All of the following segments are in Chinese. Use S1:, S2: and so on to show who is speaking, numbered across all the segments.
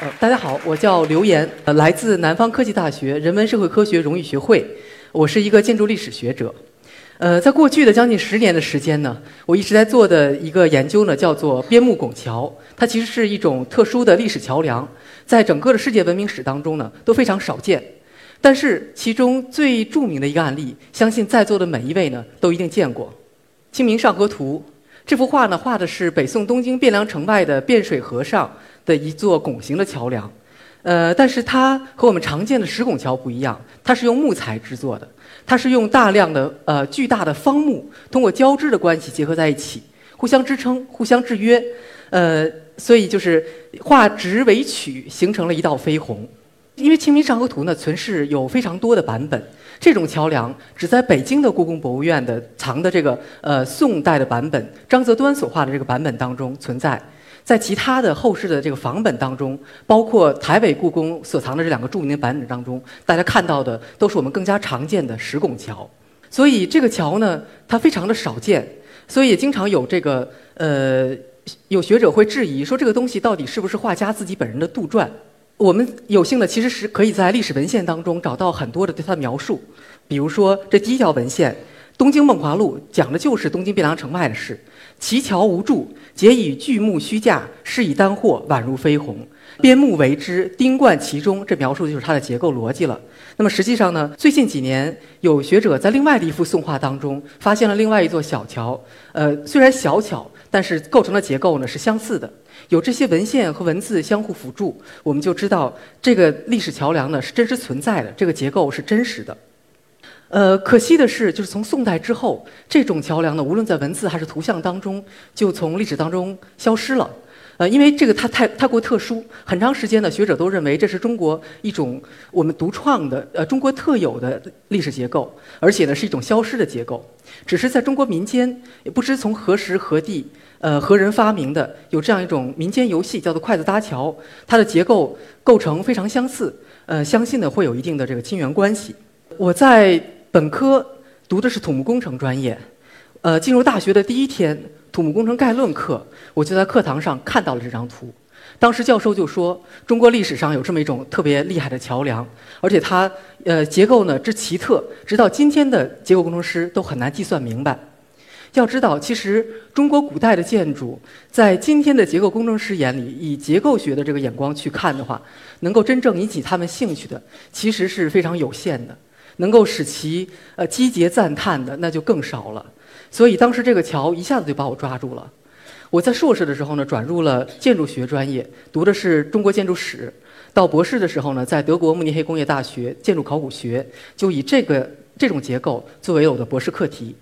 S1: 呃，大家好，我叫刘岩，呃，来自南方科技大学人文社会科学荣誉学会，我是一个建筑历史学者。呃，在过去的将近十年的时间呢，我一直在做的一个研究呢，叫做边牧拱桥。它其实是一种特殊的历史桥梁，在整个的世界文明史当中呢，都非常少见。但是其中最著名的一个案例，相信在座的每一位呢，都一定见过《清明上河图》。这幅画呢，画的是北宋东京汴梁城外的汴水河上的一座拱形的桥梁。呃，但是它和我们常见的石拱桥不一样，它是用木材制作的。它是用大量的呃巨大的方木通过交织的关系结合在一起，互相支撑、互相制约，呃，所以就是画直为曲，形成了一道飞虹。因为《清明上河图》呢存世有非常多的版本，这种桥梁只在北京的故宫博物院的藏的这个呃宋代的版本，张择端所画的这个版本当中存在。在其他的后世的这个仿本当中，包括台北故宫所藏的这两个著名的版本当中，大家看到的都是我们更加常见的石拱桥。所以这个桥呢，它非常的少见，所以也经常有这个呃有学者会质疑说这个东西到底是不是画家自己本人的杜撰？我们有幸的其实是可以在历史文献当中找到很多的对它的描述，比如说这第一条文献《东京梦华录》讲的就是东京汴梁城外的事。其桥无柱，皆以巨木虚架，饰以丹货，宛如飞鸿。边木为之，钉贯其中。这描述的就是它的结构逻辑了。那么实际上呢，最近几年有学者在另外的一幅宋画当中发现了另外一座小桥。呃，虽然小巧，但是构成的结构呢是相似的。有这些文献和文字相互辅助，我们就知道这个历史桥梁呢是真实存在的，这个结构是真实的。呃，可惜的是，就是从宋代之后，这种桥梁呢，无论在文字还是图像当中，就从历史当中消失了。呃，因为这个它太太过特殊，很长时间呢，学者都认为这是中国一种我们独创的、呃中国特有的历史结构，而且呢是一种消失的结构。只是在中国民间，也不知从何时何地，呃何人发明的，有这样一种民间游戏，叫做筷子搭桥，它的结构构成非常相似，呃，相信呢会有一定的这个亲缘关系。我在。本科读的是土木工程专业，呃，进入大学的第一天，土木工程概论课，我就在课堂上看到了这张图。当时教授就说，中国历史上有这么一种特别厉害的桥梁，而且它呃结构呢之奇特，直到今天的结构工程师都很难计算明白。要知道，其实中国古代的建筑，在今天的结构工程师眼里，以结构学的这个眼光去看的话，能够真正引起他们兴趣的，其实是非常有限的。能够使其呃击节赞叹的那就更少了，所以当时这个桥一下子就把我抓住了。我在硕士的时候呢，转入了建筑学专业，读的是中国建筑史。到博士的时候呢，在德国慕尼黑工业大学建筑考古学，就以这个这种结构作为我的博士课题。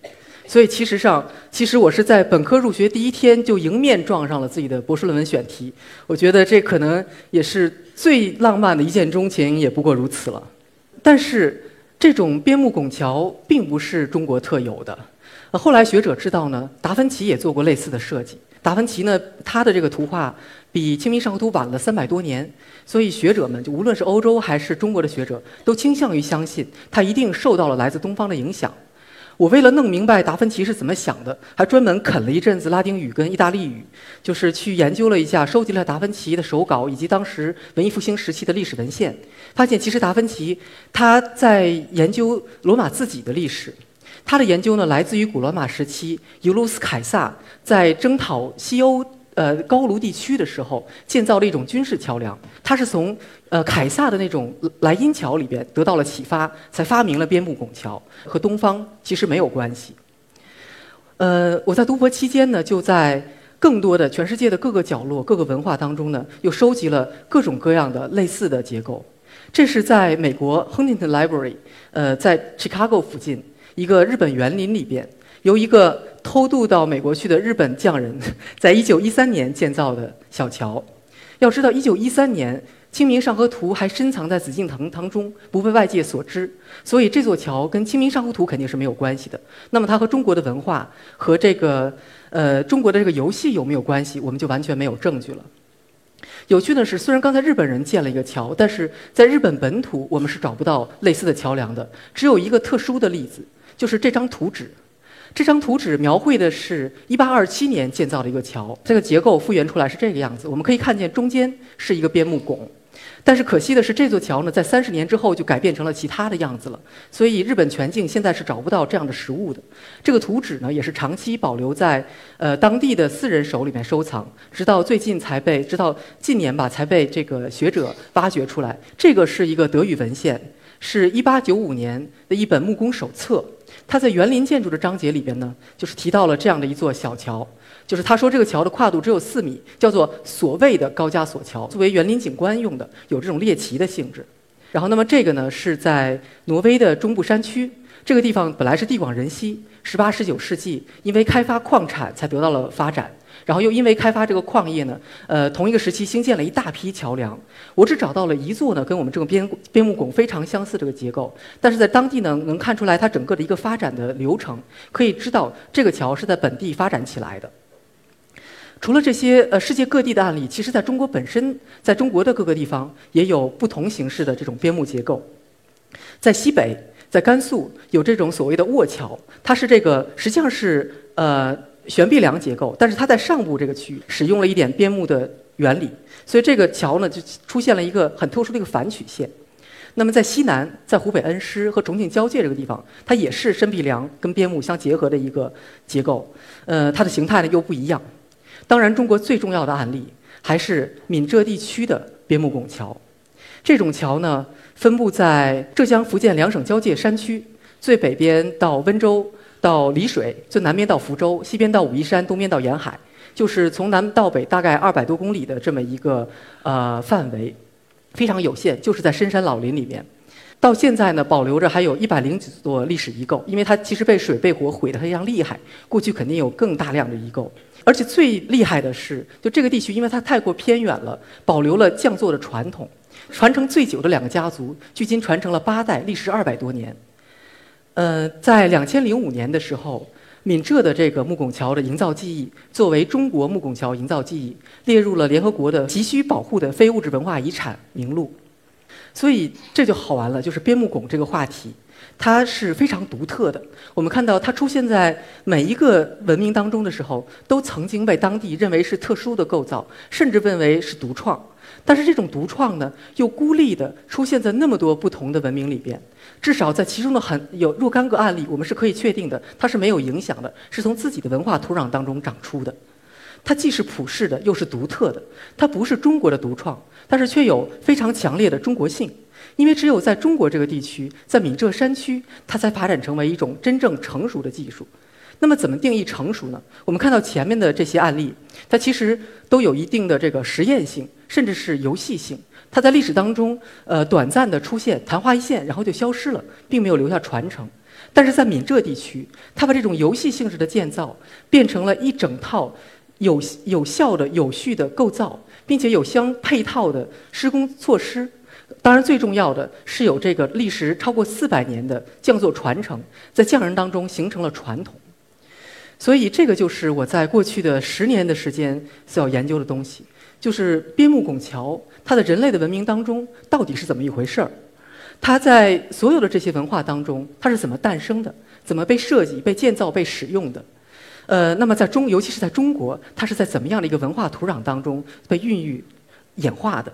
S1: 所以其实上，其实我是在本科入学第一天就迎面撞上了自己的博士论文选题。我觉得这可能也是最浪漫的一见钟情，也不过如此了。但是。这种边木拱桥并不是中国特有的，后来学者知道呢，达芬奇也做过类似的设计。达芬奇呢，他的这个图画比《清明上河图》晚了三百多年，所以学者们就无论是欧洲还是中国的学者，都倾向于相信他一定受到了来自东方的影响。我为了弄明白达芬奇是怎么想的，还专门啃了一阵子拉丁语跟意大利语，就是去研究了一下，收集了达芬奇的手稿以及当时文艺复兴时期的历史文献，发现其实达芬奇他在研究罗马自己的历史，他的研究呢来自于古罗马时期尤卢斯凯撒在征讨西欧。呃，高卢地区的时候建造了一种军事桥梁，它是从呃凯撒的那种莱茵桥里边得到了启发，才发明了边牧拱桥，和东方其实没有关系。呃，我在读博期间呢，就在更多的全世界的各个角落、各个文化当中呢，又收集了各种各样的类似的结构。这是在美国 Huntington Library，呃，在 Chicago 附近一个日本园林里边。由一个偷渡到美国去的日本匠人，在一九一三年建造的小桥。要知道，一九一三年《清明上河图》还深藏在紫禁城当中，不被外界所知，所以这座桥跟《清明上河图》肯定是没有关系的。那么，它和中国的文化和这个呃中国的这个游戏有没有关系？我们就完全没有证据了。有趣的是，虽然刚才日本人建了一个桥，但是在日本本土我们是找不到类似的桥梁的。只有一个特殊的例子，就是这张图纸。这张图纸描绘的是1827年建造的一个桥，这个结构复原出来是这个样子。我们可以看见中间是一个边木拱。但是可惜的是，这座桥呢，在三十年之后就改变成了其他的样子了。所以日本全境现在是找不到这样的实物的。这个图纸呢，也是长期保留在呃当地的私人手里面收藏，直到最近才被，直到近年吧，才被这个学者挖掘出来。这个是一个德语文献，是一八九五年的一本木工手册。它在园林建筑的章节里边呢，就是提到了这样的一座小桥。就是他说这个桥的跨度只有四米，叫做所谓的高加索桥，作为园林景观用的，有这种猎奇的性质。然后，那么这个呢是在挪威的中部山区，这个地方本来是地广人稀，十八、十九世纪因为开发矿产才得到了发展，然后又因为开发这个矿业呢，呃，同一个时期兴建了一大批桥梁。我只找到了一座呢，跟我们这个边边牧拱非常相似这个结构，但是在当地呢能看出来它整个的一个发展的流程，可以知道这个桥是在本地发展起来的。除了这些呃世界各地的案例，其实在中国本身，在中国的各个地方也有不同形式的这种边牧结构。在西北，在甘肃有这种所谓的卧桥，它是这个实际上是呃悬臂梁结构，但是它在上部这个区域使用了一点边牧的原理，所以这个桥呢就出现了一个很特殊的一个反曲线。那么在西南，在湖北恩施和重庆交界这个地方，它也是深壁梁跟边牧相结合的一个结构，呃，它的形态呢又不一样。当然，中国最重要的案例还是闽浙地区的边牧拱桥。这种桥呢，分布在浙江、福建两省交界山区，最北边到温州到丽水，最南边到福州，西边到武夷山，东边到沿海，就是从南到北大概二百多公里的这么一个呃范围，非常有限，就是在深山老林里面。到现在呢，保留着还有一百零几座历史遗构，因为它其实被水被火毁得非常厉害，过去肯定有更大量的遗构。而且最厉害的是，就这个地区，因为它太过偏远了，保留了匠作的传统。传承最久的两个家族，距今传承了八代，历时二百多年。呃，在两千零五年的时候，闽浙的这个木拱桥的营造技艺，作为中国木拱桥营造技艺，列入了联合国的急需保护的非物质文化遗产名录。所以这就好玩了，就是边牧拱这个话题。它是非常独特的。我们看到它出现在每一个文明当中的时候，都曾经被当地认为是特殊的构造，甚至认为是独创。但是这种独创呢，又孤立的出现在那么多不同的文明里边。至少在其中的很有若干个案例，我们是可以确定的，它是没有影响的，是从自己的文化土壤当中长出的。它既是普世的，又是独特的。它不是中国的独创，但是却有非常强烈的中国性。因为只有在中国这个地区，在闽浙山区，它才发展成为一种真正成熟的技术。那么，怎么定义成熟呢？我们看到前面的这些案例，它其实都有一定的这个实验性，甚至是游戏性。它在历史当中，呃，短暂的出现，昙花一现，然后就消失了，并没有留下传承。但是在闽浙地区，它把这种游戏性质的建造，变成了一整套有有效的、有序的构造，并且有相配套的施工措施。当然，最重要的是有这个历时超过四百年的匠作传承，在匠人当中形成了传统。所以，这个就是我在过去的十年的时间所要研究的东西，就是边牧拱桥，它的人类的文明当中到底是怎么一回事儿？它在所有的这些文化当中，它是怎么诞生的？怎么被设计、被建造、被使用的？呃，那么在中，尤其是在中国，它是在怎么样的一个文化土壤当中被孕育、演化的？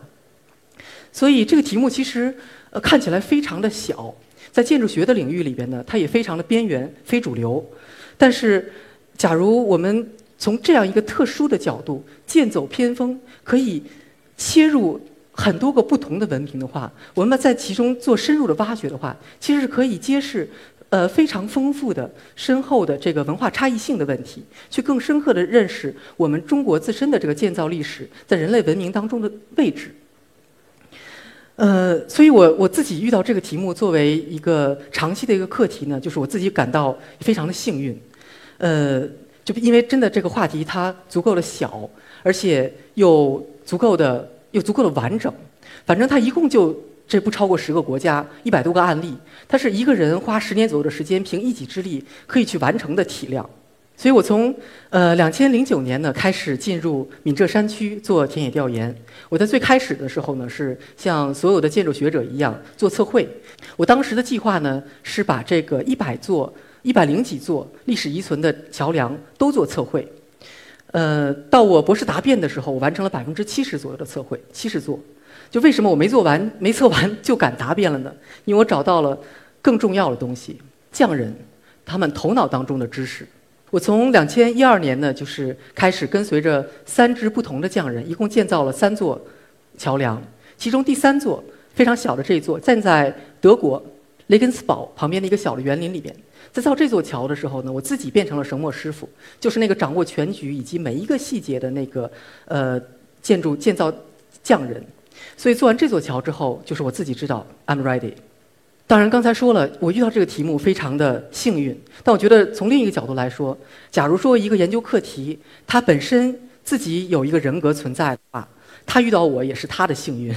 S1: 所以这个题目其实，呃，看起来非常的小，在建筑学的领域里边呢，它也非常的边缘、非主流。但是，假如我们从这样一个特殊的角度，剑走偏锋，可以切入很多个不同的文明的话，我们在其中做深入的挖掘的话，其实是可以揭示，呃，非常丰富的、深厚的这个文化差异性的问题，去更深刻的认识我们中国自身的这个建造历史在人类文明当中的位置。呃，所以我我自己遇到这个题目作为一个长期的一个课题呢，就是我自己感到非常的幸运，呃，就因为真的这个话题它足够的小，而且又足够的又足够的完整，反正它一共就这不超过十个国家，一百多个案例，它是一个人花十年左右的时间，凭一己之力可以去完成的体量。所以我从呃两千零九年呢开始进入闽浙山区做田野调研。我在最开始的时候呢是像所有的建筑学者一样做测绘。我当时的计划呢是把这个一百座一百零几座历史遗存的桥梁都做测绘。呃，到我博士答辩的时候，我完成了百分之七十左右的测绘，七十座。就为什么我没做完、没测完就敢答辩了呢？因为我找到了更重要的东西——匠人他们头脑当中的知识。我从两千一二年呢，就是开始跟随着三支不同的匠人，一共建造了三座桥梁。其中第三座非常小的这一座，站在德国雷根斯堡旁边的一个小的园林里边。在造这座桥的时候呢，我自己变成了绳墨师傅，就是那个掌握全局以及每一个细节的那个呃建筑建造匠人。所以做完这座桥之后，就是我自己知道 I'm ready。当然，刚才说了，我遇到这个题目非常的幸运。但我觉得从另一个角度来说，假如说一个研究课题它本身自己有一个人格存在的话，他遇到我也是他的幸运。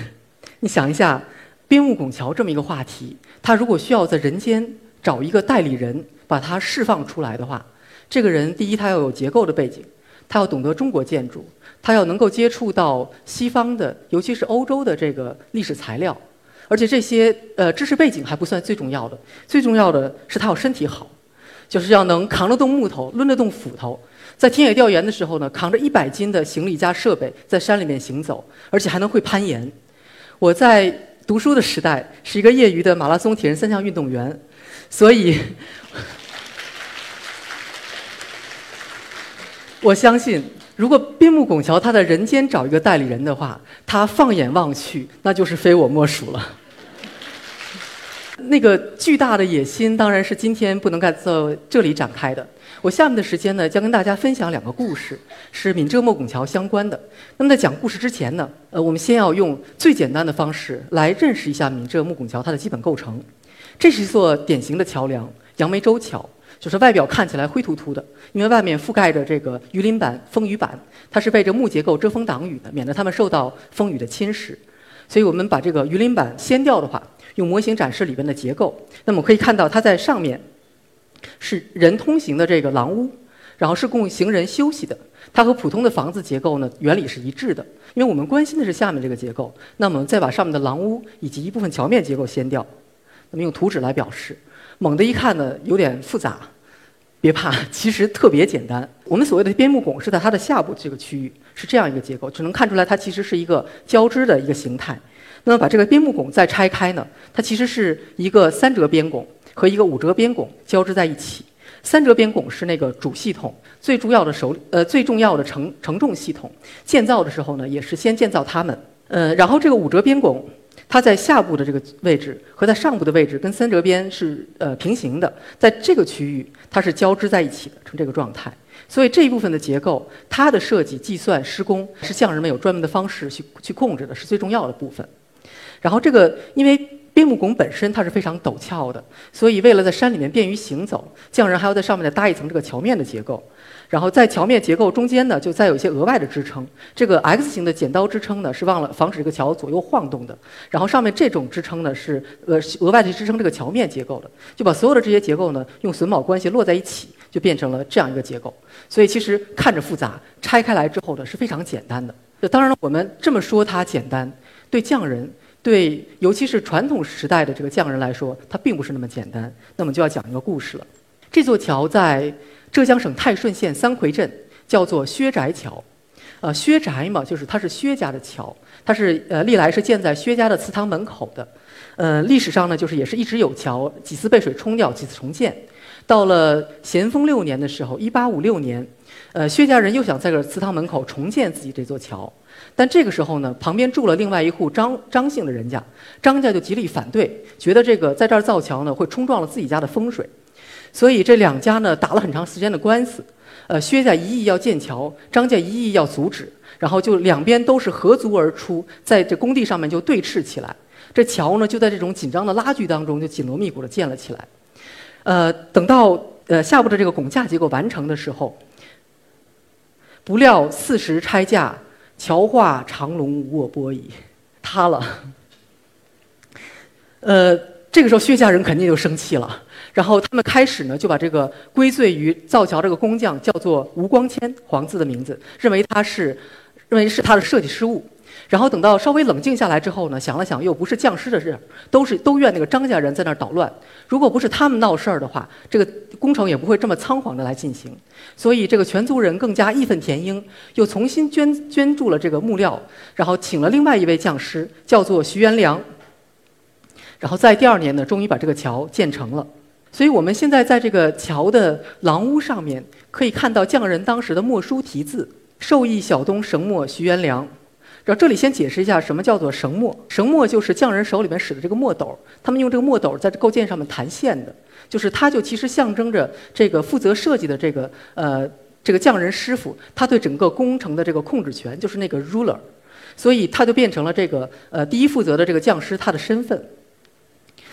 S1: 你想一下，边牧拱桥这么一个话题，他如果需要在人间找一个代理人把它释放出来的话，这个人第一他要有结构的背景，他要懂得中国建筑，他要能够接触到西方的，尤其是欧洲的这个历史材料。而且这些呃知识背景还不算最重要的，最重要的是他要身体好，就是要能扛得动木头，抡得动斧头，在田野调研的时候呢，扛着一百斤的行李加设备在山里面行走，而且还能会攀岩。我在读书的时代是一个业余的马拉松铁人三项运动员，所以 我相信。如果边牧拱桥他在人间找一个代理人的话，他放眼望去，那就是非我莫属了。那个巨大的野心当然是今天不能在这里展开的。我下面的时间呢，将跟大家分享两个故事，是闽浙莫拱桥相关的。那么在讲故事之前呢，呃，我们先要用最简单的方式来认识一下闽浙莫拱桥它的基本构成。这是一座典型的桥梁——杨梅洲桥。就是外表看起来灰秃秃的，因为外面覆盖着这个鱼鳞板、风雨板，它是被这木结构遮风挡雨的，免得它们受到风雨的侵蚀。所以我们把这个鱼鳞板掀掉的话，用模型展示里边的结构，那么可以看到它在上面是人通行的这个廊屋，然后是供行人休息的。它和普通的房子结构呢原理是一致的，因为我们关心的是下面这个结构。那么再把上面的廊屋以及一部分桥面结构掀掉，那么用图纸来表示。猛地一看呢，有点复杂，别怕，其实特别简单。我们所谓的边牧拱是在它的下部这个区域，是这样一个结构，只能看出来它其实是一个交织的一个形态。那么把这个边牧拱再拆开呢，它其实是一个三折边拱和一个五折边拱交织在一起。三折边拱是那个主系统最重要的手呃最重要的承承重系统，建造的时候呢，也是先建造它们。呃，然后这个五折边拱。它在下部的这个位置和在上部的位置跟三折边是呃平行的，在这个区域它是交织在一起的，成这个状态。所以这一部分的结构，它的设计、计算、施工是匠人们有专门的方式去去控制的，是最重要的部分。然后这个因为边木拱本身它是非常陡峭的，所以为了在山里面便于行走，匠人还要在上面再搭一层这个桥面的结构。然后在桥面结构中间呢，就再有一些额外的支撑。这个 X 型的剪刀支撑呢，是忘了防止这个桥左右晃动的。然后上面这种支撑呢，是呃额外的支撑这个桥面结构的。就把所有的这些结构呢，用榫卯关系摞在一起，就变成了这样一个结构。所以其实看着复杂，拆开来之后呢，是非常简单的。当然了，我们这么说它简单，对匠人，对尤其是传统时代的这个匠人来说，它并不是那么简单。那么就要讲一个故事了。这座桥在。浙江省泰顺县三魁镇叫做薛宅桥，呃，薛宅嘛，就是它是薛家的桥，它是呃历来是建在薛家的祠堂门口的，呃，历史上呢就是也是一直有桥，几次被水冲掉，几次重建。到了咸丰六年的时候，一八五六年，呃，薛家人又想在这祠堂门口重建自己这座桥，但这个时候呢，旁边住了另外一户张张姓的人家，张家就极力反对，觉得这个在这儿造桥呢会冲撞了自己家的风水。所以这两家呢打了很长时间的官司，呃，薛家一意要建桥，张家一意要阻止，然后就两边都是合租而出，在这工地上面就对峙起来。这桥呢就在这种紧张的拉锯当中就紧锣密鼓的建了起来。呃，等到呃下部的这个拱架结构完成的时候，不料四时拆架，桥化长龙无我波矣，塌了。呃，这个时候薛家人肯定就生气了。然后他们开始呢，就把这个归罪于造桥这个工匠叫做吴光谦，黄字的名字，认为他是，认为是他的设计失误。然后等到稍微冷静下来之后呢，想了想，又不是匠师的事，都是都怨那个张家人在那儿捣乱。如果不是他们闹事儿的话，这个工程也不会这么仓皇的来进行。所以这个全族人更加义愤填膺，又重新捐捐助了这个木料，然后请了另外一位匠师，叫做徐元良。然后在第二年呢，终于把这个桥建成了。所以我们现在在这个桥的廊屋上面，可以看到匠人当时的墨书题字：“授意小东绳墨徐元良。”然后这里先解释一下什么叫做绳墨。绳墨就是匠人手里面使的这个墨斗，他们用这个墨斗在这构件上面弹线的，就是它就其实象征着这个负责设计的这个呃这个匠人师傅，他对整个工程的这个控制权，就是那个 ruler，所以他就变成了这个呃第一负责的这个匠师他的身份。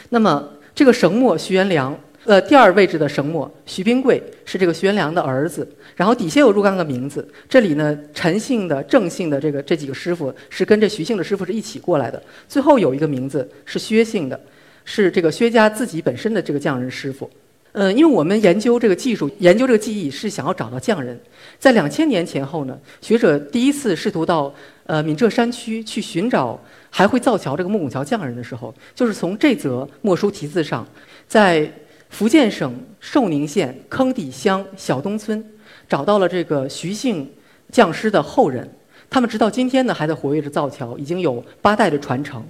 S1: 那么这个绳墨徐元良。呃，第二位置的绳墨徐宾贵是这个徐元良的儿子，然后底下有若干个名字。这里呢，陈姓的、郑姓的这个这几个师傅是跟着徐姓的师傅是一起过来的。最后有一个名字是薛姓的，是这个薛家自己本身的这个匠人师傅。呃，因为我们研究这个技术、研究这个技艺是想要找到匠人。在两千年前后呢，学者第一次试图到呃闽浙山区去寻找还会造桥这个木拱桥匠人的时候，就是从这则墨书题字上，在。福建省寿宁县坑底乡小东村，找到了这个徐姓匠师的后人，他们直到今天呢还在活跃着造桥，已经有八代的传承，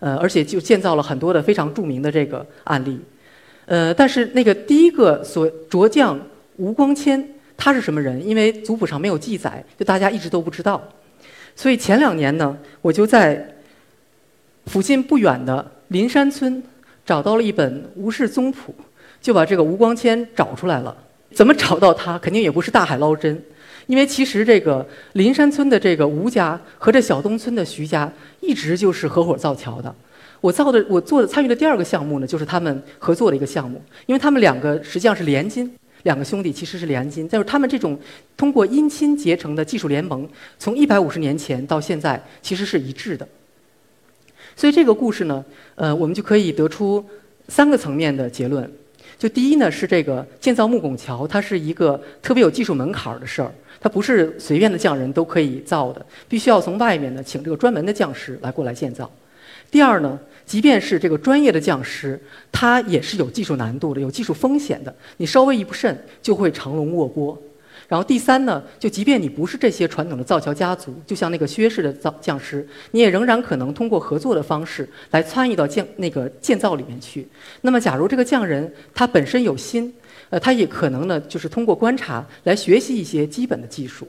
S1: 呃，而且就建造了很多的非常著名的这个案例，呃，但是那个第一个所着将吴光谦，他是什么人？因为族谱上没有记载，就大家一直都不知道，所以前两年呢，我就在附近不远的林山村找到了一本吴氏宗谱。就把这个吴光谦找出来了，怎么找到他？肯定也不是大海捞针，因为其实这个林山村的这个吴家和这小东村的徐家一直就是合伙造桥的。我造的，我做的参与的第二个项目呢，就是他们合作的一个项目，因为他们两个实际上是连襟，两个兄弟其实是连襟，但是他们这种通过姻亲结成的技术联盟，从一百五十年前到现在其实是一致的。所以这个故事呢，呃，我们就可以得出三个层面的结论。就第一呢，是这个建造木拱桥，它是一个特别有技术门槛的事儿，它不是随便的匠人都可以造的，必须要从外面呢请这个专门的匠师来过来建造。第二呢，即便是这个专业的匠师，他也是有技术难度的，有技术风险的，你稍微一不慎就会长龙卧波。然后第三呢，就即便你不是这些传统的造桥家族，就像那个薛氏的造匠师，你也仍然可能通过合作的方式来参与到建那个建造里面去。那么，假如这个匠人他本身有心，呃，他也可能呢，就是通过观察来学习一些基本的技术。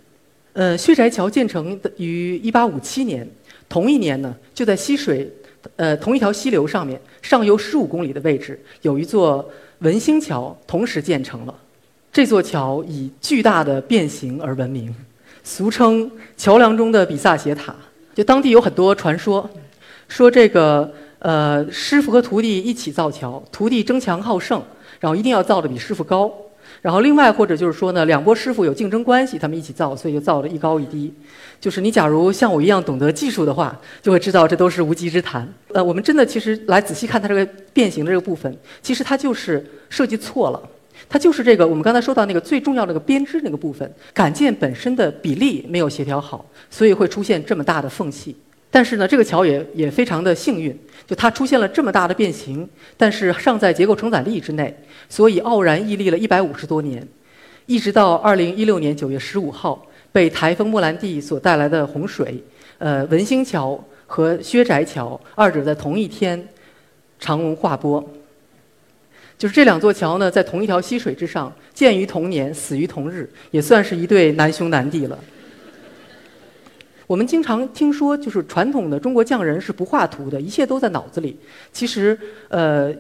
S1: 呃，薛宅桥建成的于1857年，同一年呢，就在溪水，呃，同一条溪流上面，上游15公里的位置，有一座文兴桥，同时建成了。这座桥以巨大的变形而闻名，俗称桥梁中的比萨斜塔。就当地有很多传说，说这个呃师傅和徒弟一起造桥，徒弟争强好胜，然后一定要造的比师傅高。然后另外或者就是说呢，两拨师傅有竞争关系，他们一起造，所以就造的一高一低。就是你假如像我一样懂得技术的话，就会知道这都是无稽之谈。呃，我们真的其实来仔细看它这个变形的这个部分，其实它就是设计错了。它就是这个，我们刚才说到那个最重要的那个编织那个部分，杆件本身的比例没有协调好，所以会出现这么大的缝隙。但是呢，这个桥也也非常的幸运，就它出现了这么大的变形，但是尚在结构承载力之内，所以傲然屹立了一百五十多年，一直到二零一六年九月十五号，被台风莫兰蒂所带来的洪水，呃，文兴桥和薛宅桥二者在同一天长龙划波。就是这两座桥呢，在同一条溪水之上，建于同年，死于同日，也算是一对难兄难弟了。我们经常听说，就是传统的中国匠人是不画图的，一切都在脑子里。其实，呃。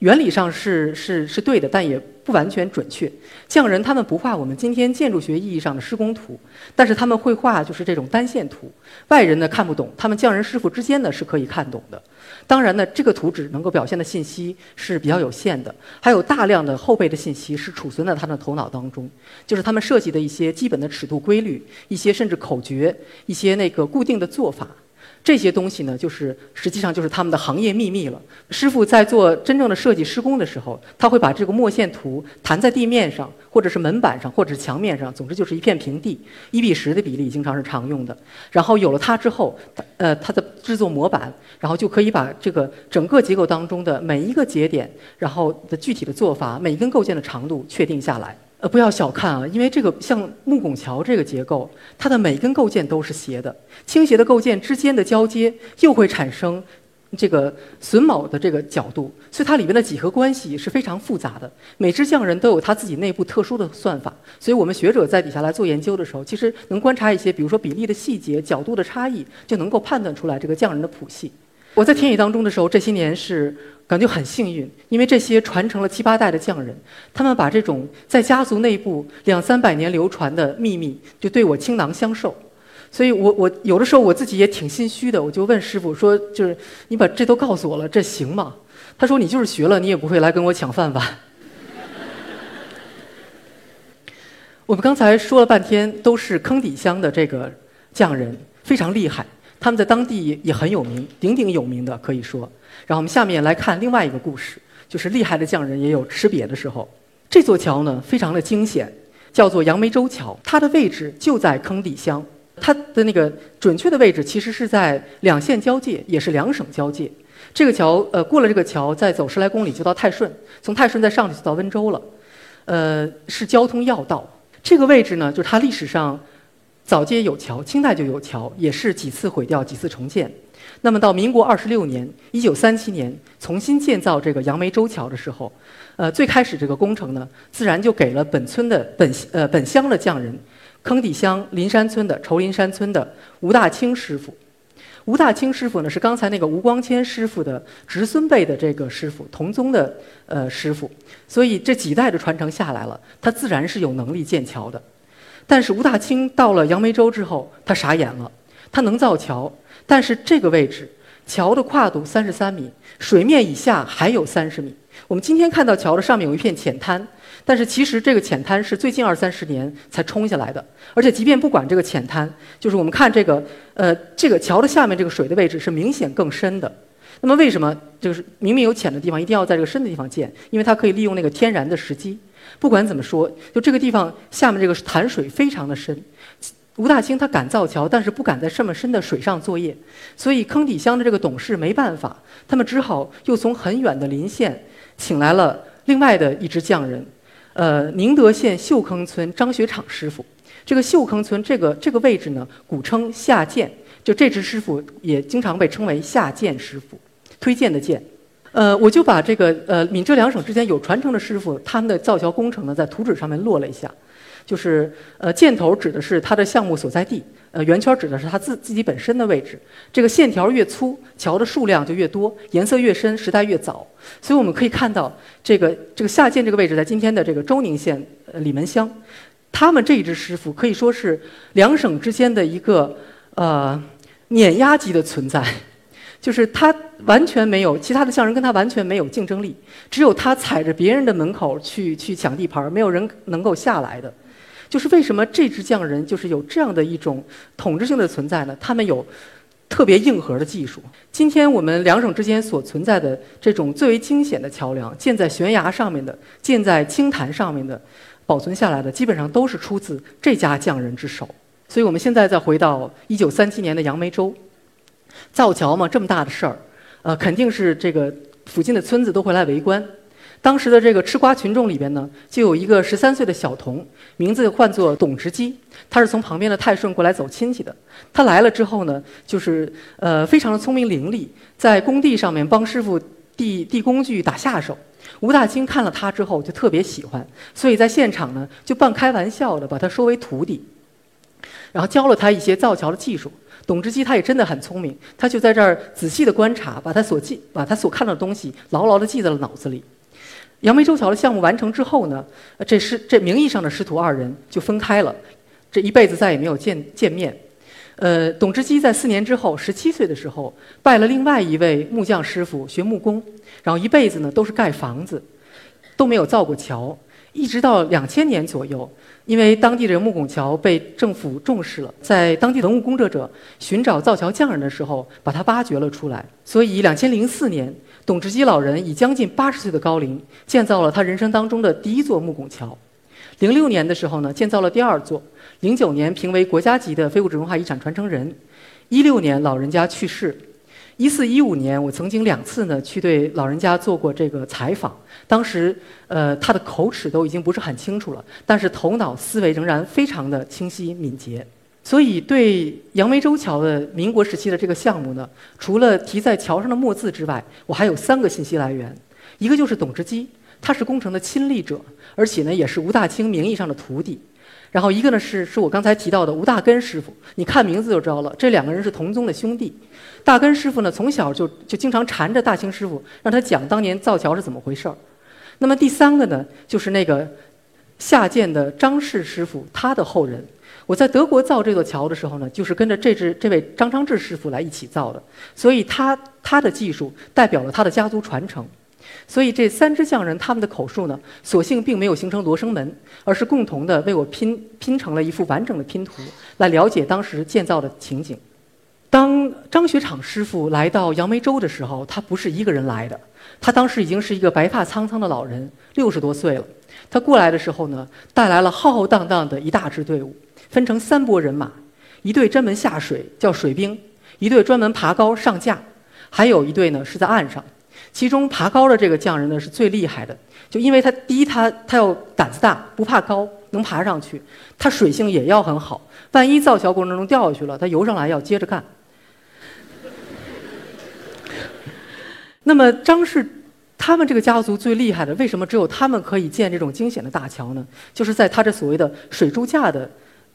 S1: 原理上是是是对的，但也不完全准确。匠人他们不画我们今天建筑学意义上的施工图，但是他们会画就是这种单线图。外人呢看不懂，他们匠人师傅之间呢是可以看懂的。当然呢，这个图纸能够表现的信息是比较有限的，还有大量的后备的信息是储存在他的头脑当中，就是他们设计的一些基本的尺度规律，一些甚至口诀，一些那个固定的做法。这些东西呢，就是实际上就是他们的行业秘密了。师傅在做真正的设计施工的时候，他会把这个墨线图弹在地面上，或者是门板上，或者是墙面上，总之就是一片平地，一比十的比例经常是常用的。然后有了它之后，呃，它的制作模板，然后就可以把这个整个结构当中的每一个节点，然后的具体的做法，每一根构件的长度确定下来。呃，不要小看啊，因为这个像木拱桥这个结构，它的每根构件都是斜的，倾斜的构件之间的交接又会产生这个榫卯的这个角度，所以它里面的几何关系是非常复杂的。每支匠人都有他自己内部特殊的算法，所以我们学者在底下来做研究的时候，其实能观察一些，比如说比例的细节、角度的差异，就能够判断出来这个匠人的谱系。我在田野当中的时候，这些年是。感觉很幸运，因为这些传承了七八代的匠人，他们把这种在家族内部两三百年流传的秘密，就对我倾囊相授。所以我我有的时候我自己也挺心虚的，我就问师傅说：“就是你把这都告诉我了，这行吗？”他说：“你就是学了，你也不会来跟我抢饭碗。”我们刚才说了半天，都是坑底乡的这个匠人，非常厉害。他们在当地也很有名，鼎鼎有名的可以说。然后我们下面来看另外一个故事，就是厉害的匠人也有吃瘪的时候。这座桥呢，非常的惊险，叫做杨梅洲桥。它的位置就在坑底乡，它的那个准确的位置其实是在两县交界，也是两省交界。这个桥，呃，过了这个桥，再走十来公里就到泰顺，从泰顺再上去就到温州了，呃，是交通要道。这个位置呢，就是它历史上。早街有桥，清代就有桥，也是几次毁掉，几次重建。那么到民国二十六年（一九三七年）重新建造这个杨梅洲桥的时候，呃，最开始这个工程呢，自然就给了本村的本呃本乡的匠人，坑底乡林山村的仇林山村的吴大清师傅。吴大清师傅呢，是刚才那个吴光谦师傅的侄孙辈的这个师傅，同宗的呃师傅，所以这几代的传承下来了，他自然是有能力建桥的。但是吴大清到了杨梅洲之后，他傻眼了。他能造桥，但是这个位置，桥的跨度三十三米，水面以下还有三十米。我们今天看到桥的上面有一片浅滩，但是其实这个浅滩是最近二三十年才冲下来的。而且即便不管这个浅滩，就是我们看这个，呃，这个桥的下面这个水的位置是明显更深的。那么为什么就是明明有浅的地方，一定要在这个深的地方建？因为它可以利用那个天然的石基。不管怎么说，就这个地方下面这个潭水非常的深。吴大清他敢造桥，但是不敢在这么深的水上作业，所以坑底乡的这个董事没办法，他们只好又从很远的邻县请来了另外的一支匠人，呃，宁德县秀坑村张学场师傅。这个秀坑村这个这个位置呢，古称下涧，就这支师傅也经常被称为下涧师傅，推荐的荐。呃，我就把这个呃闽浙两省之间有传承的师傅他们的造桥工程呢，在图纸上面落了一下，就是呃箭头指的是它的项目所在地，呃圆圈指的是它自自己本身的位置。这个线条越粗，桥的数量就越多，颜色越深，时代越早。所以我们可以看到，这个这个下涧这个位置在今天的这个周宁县呃李门乡，他们这一支师傅可以说是两省之间的一个呃碾压级的存在。就是他完全没有其他的匠人跟他完全没有竞争力，只有他踩着别人的门口去去抢地盘，没有人能够下来的。就是为什么这支匠人就是有这样的一种统治性的存在呢？他们有特别硬核的技术。今天我们两省之间所存在的这种最为惊险的桥梁，建在悬崖上面的，建在青潭上面的，保存下来的，基本上都是出自这家匠人之手。所以我们现在再回到一九三七年的杨梅洲。造桥嘛，这么大的事儿，呃，肯定是这个附近的村子都会来围观。当时的这个吃瓜群众里边呢，就有一个十三岁的小童，名字唤作董直基，他是从旁边的泰顺过来走亲戚的。他来了之后呢，就是呃，非常的聪明伶俐，在工地上面帮师傅递递工具、打下手。吴大清看了他之后就特别喜欢，所以在现场呢就半开玩笑的把他收为徒弟，然后教了他一些造桥的技术。董之基他也真的很聪明，他就在这儿仔细的观察，把他所记、把他所看到的东西牢牢的记在了脑子里。杨梅洲桥的项目完成之后呢，这师这名义上的师徒二人就分开了，这一辈子再也没有见见面。呃，董之基在四年之后，十七岁的时候，拜了另外一位木匠师傅学木工，然后一辈子呢都是盖房子，都没有造过桥。一直到两千年左右，因为当地的木拱桥被政府重视了，在当地文物工作者寻找造桥匠人的时候，把它挖掘了出来。所以，两千零四年，董直基老人以将近八十岁的高龄，建造了他人生当中的第一座木拱桥。零六年的时候呢，建造了第二座。零九年评为国家级的非物质文化遗产传承人。一六年老人家去世。一四一五年，我曾经两次呢去对老人家做过这个采访。当时，呃，他的口齿都已经不是很清楚了，但是头脑思维仍然非常的清晰敏捷。所以，对杨梅洲桥的民国时期的这个项目呢，除了题在桥上的墨字之外，我还有三个信息来源。一个就是董直基，他是工程的亲历者，而且呢也是吴大清名义上的徒弟。然后一个呢是是我刚才提到的吴大根师傅，你看名字就知道了，这两个人是同宗的兄弟。大根师傅呢从小就就经常缠着大清师傅，让他讲当年造桥是怎么回事儿。那么第三个呢就是那个下建的张氏师傅，他的后人。我在德国造这座桥的时候呢，就是跟着这支这位张昌志师傅来一起造的，所以他他的技术代表了他的家族传承。所以这三支匠人他们的口述呢，所幸并没有形成罗生门，而是共同的为我拼拼成了一幅完整的拼图，来了解当时建造的情景。当张学场师傅来到杨梅洲的时候，他不是一个人来的，他当时已经是一个白发苍苍的老人，六十多岁了。他过来的时候呢，带来了浩浩荡荡的一大支队伍，分成三拨人马，一队专门下水叫水兵，一队专门爬高上架，还有一队呢是在岸上。其中爬高的这个匠人呢是最厉害的，就因为他第一他他要胆子大，不怕高，能爬上去，他水性也要很好，万一造桥过程中掉下去了，他游上来要接着干。那么张氏他们这个家族最厉害的，为什么只有他们可以建这种惊险的大桥呢？就是在他这所谓的水柱架的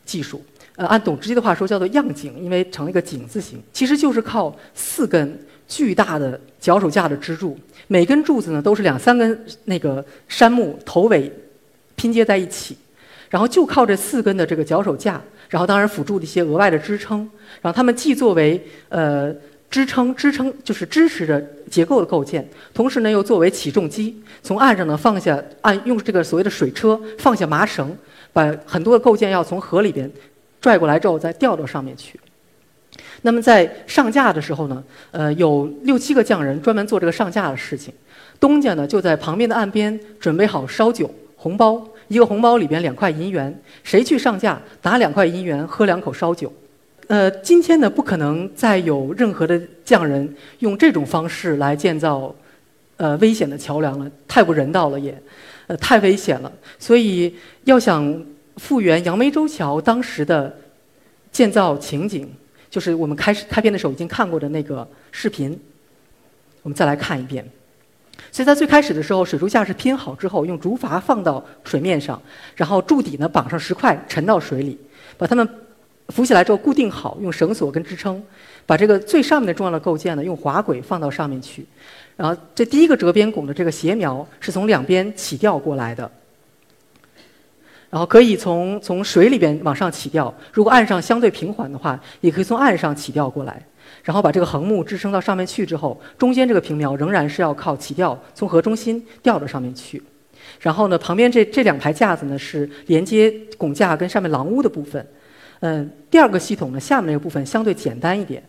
S1: 技术，呃，按董直基的话说叫做样井，因为成了一个井字形，其实就是靠四根。巨大的脚手架的支柱，每根柱子呢都是两三根那个杉木头尾拼接在一起，然后就靠这四根的这个脚手架，然后当然辅助的一些额外的支撑，然后它们既作为呃支撑支撑就是支持着结构的构建，同时呢又作为起重机，从岸上呢放下按用这个所谓的水车放下麻绳，把很多的构件要从河里边拽过来之后再吊到上面去。那么在上架的时候呢，呃，有六七个匠人专门做这个上架的事情。东家呢就在旁边的岸边准备好烧酒、红包，一个红包里边两块银元，谁去上架拿两块银元喝两口烧酒。呃，今天呢不可能再有任何的匠人用这种方式来建造，呃，危险的桥梁了，太不人道了也，呃，太危险了。所以要想复原杨梅洲桥当时的建造情景。就是我们开始开篇的时候已经看过的那个视频，我们再来看一遍。所以在最开始的时候，水柱架是拼好之后，用竹筏放到水面上，然后柱底呢绑上石块沉到水里，把它们浮起来之后固定好，用绳索跟支撑，把这个最上面的重要的构件呢用滑轨放到上面去，然后这第一个折边拱的这个斜苗是从两边起吊过来的。然后可以从从水里边往上起吊，如果岸上相对平缓的话，也可以从岸上起吊过来，然后把这个横木支撑到上面去之后，中间这个平苗仍然是要靠起吊从河中心吊到上面去。然后呢，旁边这这两排架子呢是连接拱架跟上面廊屋的部分。嗯，第二个系统呢，下面那个部分相对简单一点。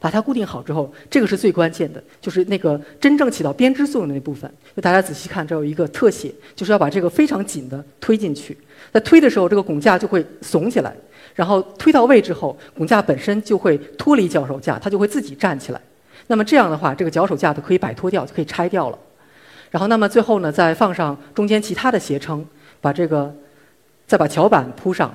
S1: 把它固定好之后，这个是最关键的，就是那个真正起到编织作用的那部分。就大家仔细看，这有一个特写，就是要把这个非常紧的推进去。在推的时候，这个拱架就会耸起来，然后推到位之后，拱架本身就会脱离脚手架，它就会自己站起来。那么这样的话，这个脚手架就可以摆脱掉，就可以拆掉了。然后，那么最后呢，再放上中间其他的斜撑，把这个再把桥板铺上，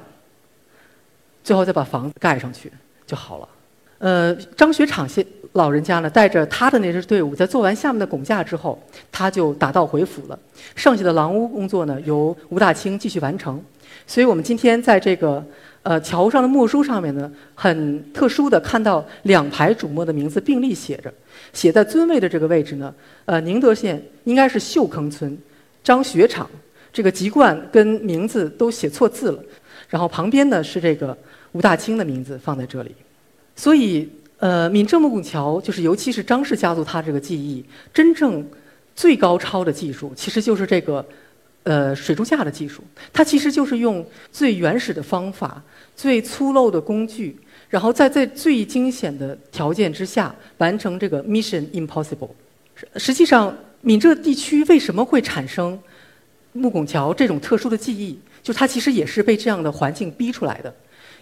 S1: 最后再把房子盖上去就好了。呃，张学场先老人家呢，带着他的那支队伍，在做完下面的拱架之后，他就打道回府了。剩下的廊屋工作呢，由吴大清继续完成。所以我们今天在这个呃桥上的墨书上面呢，很特殊的看到两排主墨的名字并立写着，写在尊位的这个位置呢，呃，宁德县应该是秀坑村，张学场这个籍贯跟名字都写错字了，然后旁边呢是这个吴大清的名字放在这里。所以，呃，闽浙木拱桥就是，尤其是张氏家族他这个技艺，真正最高超的技术，其实就是这个呃水柱架的技术，它其实就是用最原始的方法、最粗陋的工具，然后在在最惊险的条件之下完成这个 Mission Impossible。实际上，闽浙地区为什么会产生木拱桥这种特殊的技艺？就它其实也是被这样的环境逼出来的，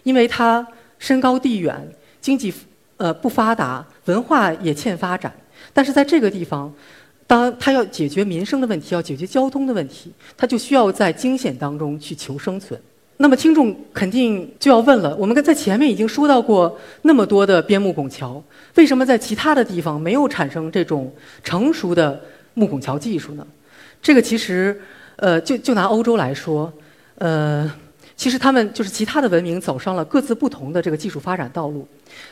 S1: 因为它身高地远，经济呃不发达，文化也欠发展。但是在这个地方，当它要解决民生的问题，要解决交通的问题，它就需要在惊险当中去求生存。那么听众肯定就要问了：我们在前面已经说到过那么多的边木拱桥，为什么在其他的地方没有产生这种成熟的木拱桥技术呢？这个其实，呃，就就拿欧洲来说，呃，其实他们就是其他的文明走上了各自不同的这个技术发展道路。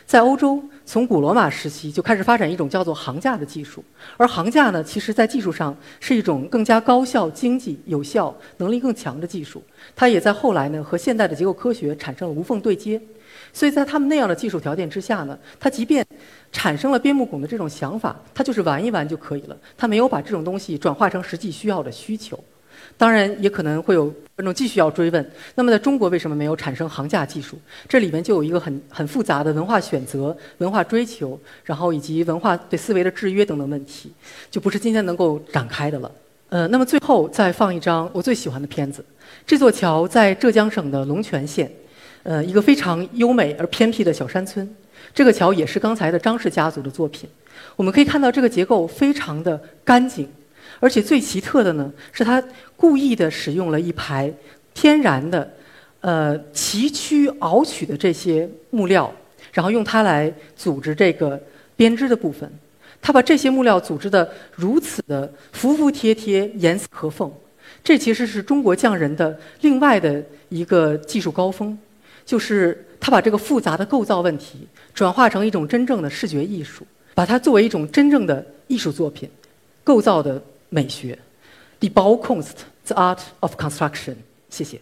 S1: 在欧洲，从古罗马时期就开始发展一种叫做桁架的技术，而桁架呢，其实在技术上是一种更加高效、经济、有效、能力更强的技术。它也在后来呢和现代的结构科学产生了无缝对接。所以在他们那样的技术条件之下呢，它即便产生了边牧拱的这种想法，它就是玩一玩就可以了，它没有把这种东西转化成实际需要的需求。当然，也可能会有观众继续要追问：那么在中国为什么没有产生行架技术？这里面就有一个很很复杂的文化选择、文化追求，然后以及文化对思维的制约等等问题，就不是今天能够展开的了。呃，那么最后再放一张我最喜欢的片子。这座桥在浙江省的龙泉县，呃，一个非常优美而偏僻的小山村。这个桥也是刚才的张氏家族的作品。我们可以看到这个结构非常的干净。而且最奇特的呢，是他故意的使用了一排天然的、呃崎岖凹曲的这些木料，然后用它来组织这个编织的部分。他把这些木料组织的如此的服服帖帖、严丝合缝，这其实是中国匠人的另外的一个技术高峰，就是他把这个复杂的构造问题转化成一种真正的视觉艺术，把它作为一种真正的艺术作品，构造的。美学，Die Baukunst, the art of construction。谢谢。